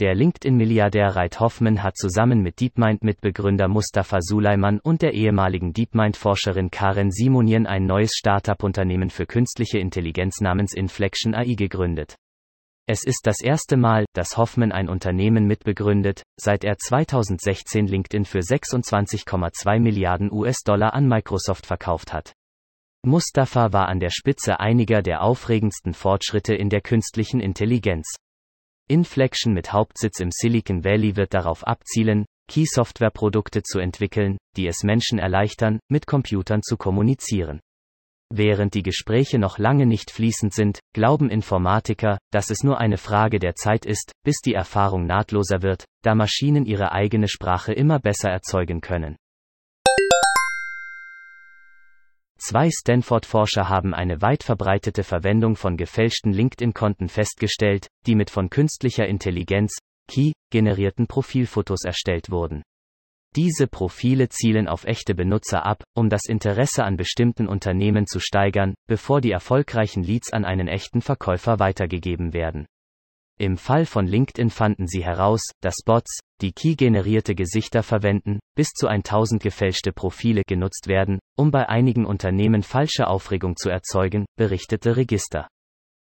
Der LinkedIn-Milliardär Reid Hoffman hat zusammen mit DeepMind-Mitbegründer Mustafa Suleyman und der ehemaligen DeepMind-Forscherin Karen Simonian ein neues Startup-Unternehmen für künstliche Intelligenz namens Inflection AI gegründet. Es ist das erste Mal, dass Hoffman ein Unternehmen mitbegründet, seit er 2016 LinkedIn für 26,2 Milliarden US-Dollar an Microsoft verkauft hat. Mustafa war an der Spitze einiger der aufregendsten Fortschritte in der künstlichen Intelligenz. Inflection mit Hauptsitz im Silicon Valley wird darauf abzielen, Key-Software-Produkte zu entwickeln, die es Menschen erleichtern, mit Computern zu kommunizieren. Während die Gespräche noch lange nicht fließend sind, glauben Informatiker, dass es nur eine Frage der Zeit ist, bis die Erfahrung nahtloser wird, da Maschinen ihre eigene Sprache immer besser erzeugen können. Zwei Stanford-Forscher haben eine weit verbreitete Verwendung von gefälschten LinkedIn-Konten festgestellt, die mit von künstlicher Intelligenz, Key, generierten Profilfotos erstellt wurden. Diese Profile zielen auf echte Benutzer ab, um das Interesse an bestimmten Unternehmen zu steigern, bevor die erfolgreichen Leads an einen echten Verkäufer weitergegeben werden. Im Fall von LinkedIn fanden sie heraus, dass Bots, die key-generierte Gesichter verwenden, bis zu 1000 gefälschte Profile genutzt werden, um bei einigen Unternehmen falsche Aufregung zu erzeugen, berichtete Register.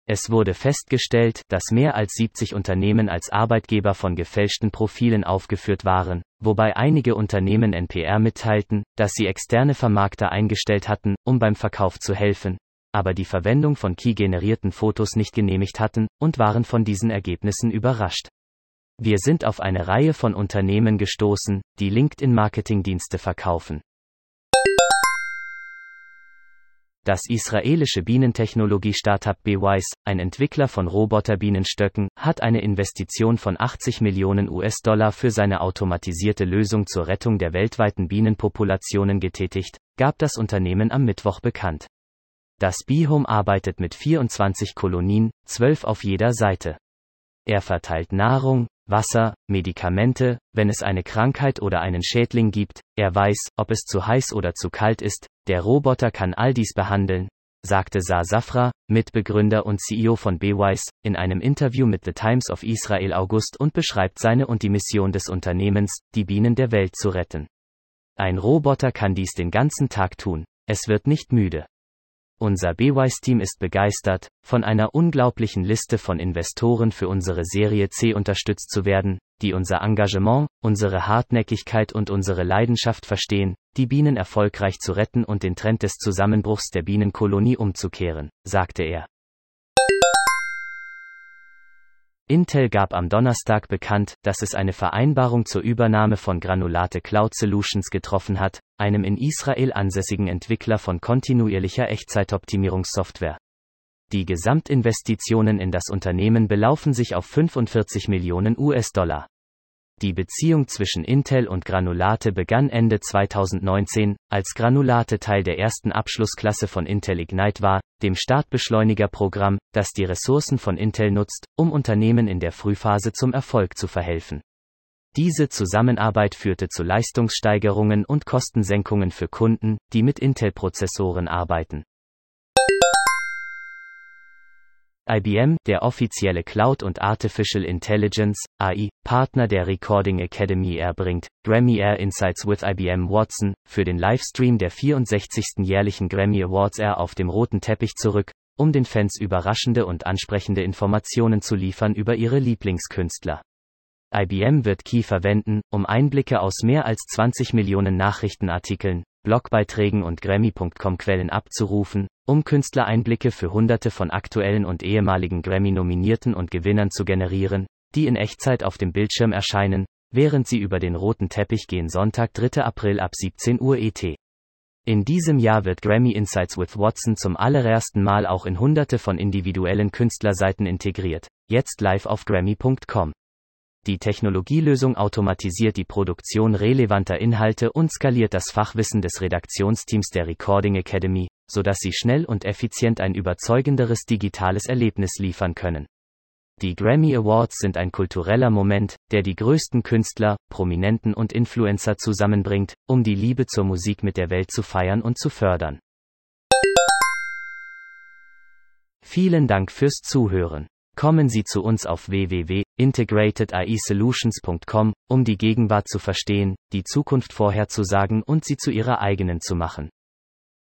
Es wurde festgestellt, dass mehr als 70 Unternehmen als Arbeitgeber von gefälschten Profilen aufgeführt waren, wobei einige Unternehmen NPR mitteilten, dass sie externe Vermarkter eingestellt hatten, um beim Verkauf zu helfen, aber die Verwendung von Key-generierten Fotos nicht genehmigt hatten, und waren von diesen Ergebnissen überrascht. Wir sind auf eine Reihe von Unternehmen gestoßen, die LinkedIn-Marketingdienste verkaufen. Das israelische Bienentechnologie-Startup Bewise, ein Entwickler von Roboterbienenstöcken, hat eine Investition von 80 Millionen US-Dollar für seine automatisierte Lösung zur Rettung der weltweiten Bienenpopulationen getätigt, gab das Unternehmen am Mittwoch bekannt. Das Bihome arbeitet mit 24 Kolonien, 12 auf jeder Seite. Er verteilt Nahrung, Wasser, Medikamente, wenn es eine Krankheit oder einen Schädling gibt, er weiß, ob es zu heiß oder zu kalt ist, der Roboter kann all dies behandeln, sagte Sa Safra, Mitbegründer und CEO von Bewise, in einem Interview mit The Times of Israel August und beschreibt seine und die Mission des Unternehmens, die Bienen der Welt zu retten. Ein Roboter kann dies den ganzen Tag tun, es wird nicht müde. Unser BWise-Team ist begeistert, von einer unglaublichen Liste von Investoren für unsere Serie C unterstützt zu werden, die unser Engagement, unsere Hartnäckigkeit und unsere Leidenschaft verstehen, die Bienen erfolgreich zu retten und den Trend des Zusammenbruchs der Bienenkolonie umzukehren, sagte er. Intel gab am Donnerstag bekannt, dass es eine Vereinbarung zur Übernahme von Granulate Cloud Solutions getroffen hat, einem in Israel ansässigen Entwickler von kontinuierlicher Echtzeitoptimierungssoftware. Die Gesamtinvestitionen in das Unternehmen belaufen sich auf 45 Millionen US-Dollar. Die Beziehung zwischen Intel und Granulate begann Ende 2019, als Granulate Teil der ersten Abschlussklasse von Intel Ignite war, dem Startbeschleunigerprogramm, das die Ressourcen von Intel nutzt, um Unternehmen in der Frühphase zum Erfolg zu verhelfen. Diese Zusammenarbeit führte zu Leistungssteigerungen und Kostensenkungen für Kunden, die mit Intel-Prozessoren arbeiten. IBM, der offizielle Cloud und Artificial Intelligence AI Partner der Recording Academy erbringt Grammy Air Insights with IBM Watson für den Livestream der 64. jährlichen Grammy Awards Air auf dem roten Teppich zurück, um den Fans überraschende und ansprechende Informationen zu liefern über ihre Lieblingskünstler. IBM wird Key verwenden, um Einblicke aus mehr als 20 Millionen Nachrichtenartikeln, Blogbeiträgen und Grammy.com Quellen abzurufen, um Künstlereinblicke für hunderte von aktuellen und ehemaligen Grammy-Nominierten und Gewinnern zu generieren, die in Echtzeit auf dem Bildschirm erscheinen, während sie über den roten Teppich gehen Sonntag 3. April ab 17 Uhr ET. In diesem Jahr wird Grammy Insights with Watson zum allerersten Mal auch in hunderte von individuellen Künstlerseiten integriert, jetzt live auf Grammy.com. Die Technologielösung automatisiert die Produktion relevanter Inhalte und skaliert das Fachwissen des Redaktionsteams der Recording Academy, sodass sie schnell und effizient ein überzeugenderes digitales Erlebnis liefern können. Die Grammy Awards sind ein kultureller Moment, der die größten Künstler, Prominenten und Influencer zusammenbringt, um die Liebe zur Musik mit der Welt zu feiern und zu fördern. Vielen Dank fürs Zuhören. Kommen Sie zu uns auf www.integratedAIsolutions.com, um die Gegenwart zu verstehen, die Zukunft vorherzusagen und sie zu Ihrer eigenen zu machen.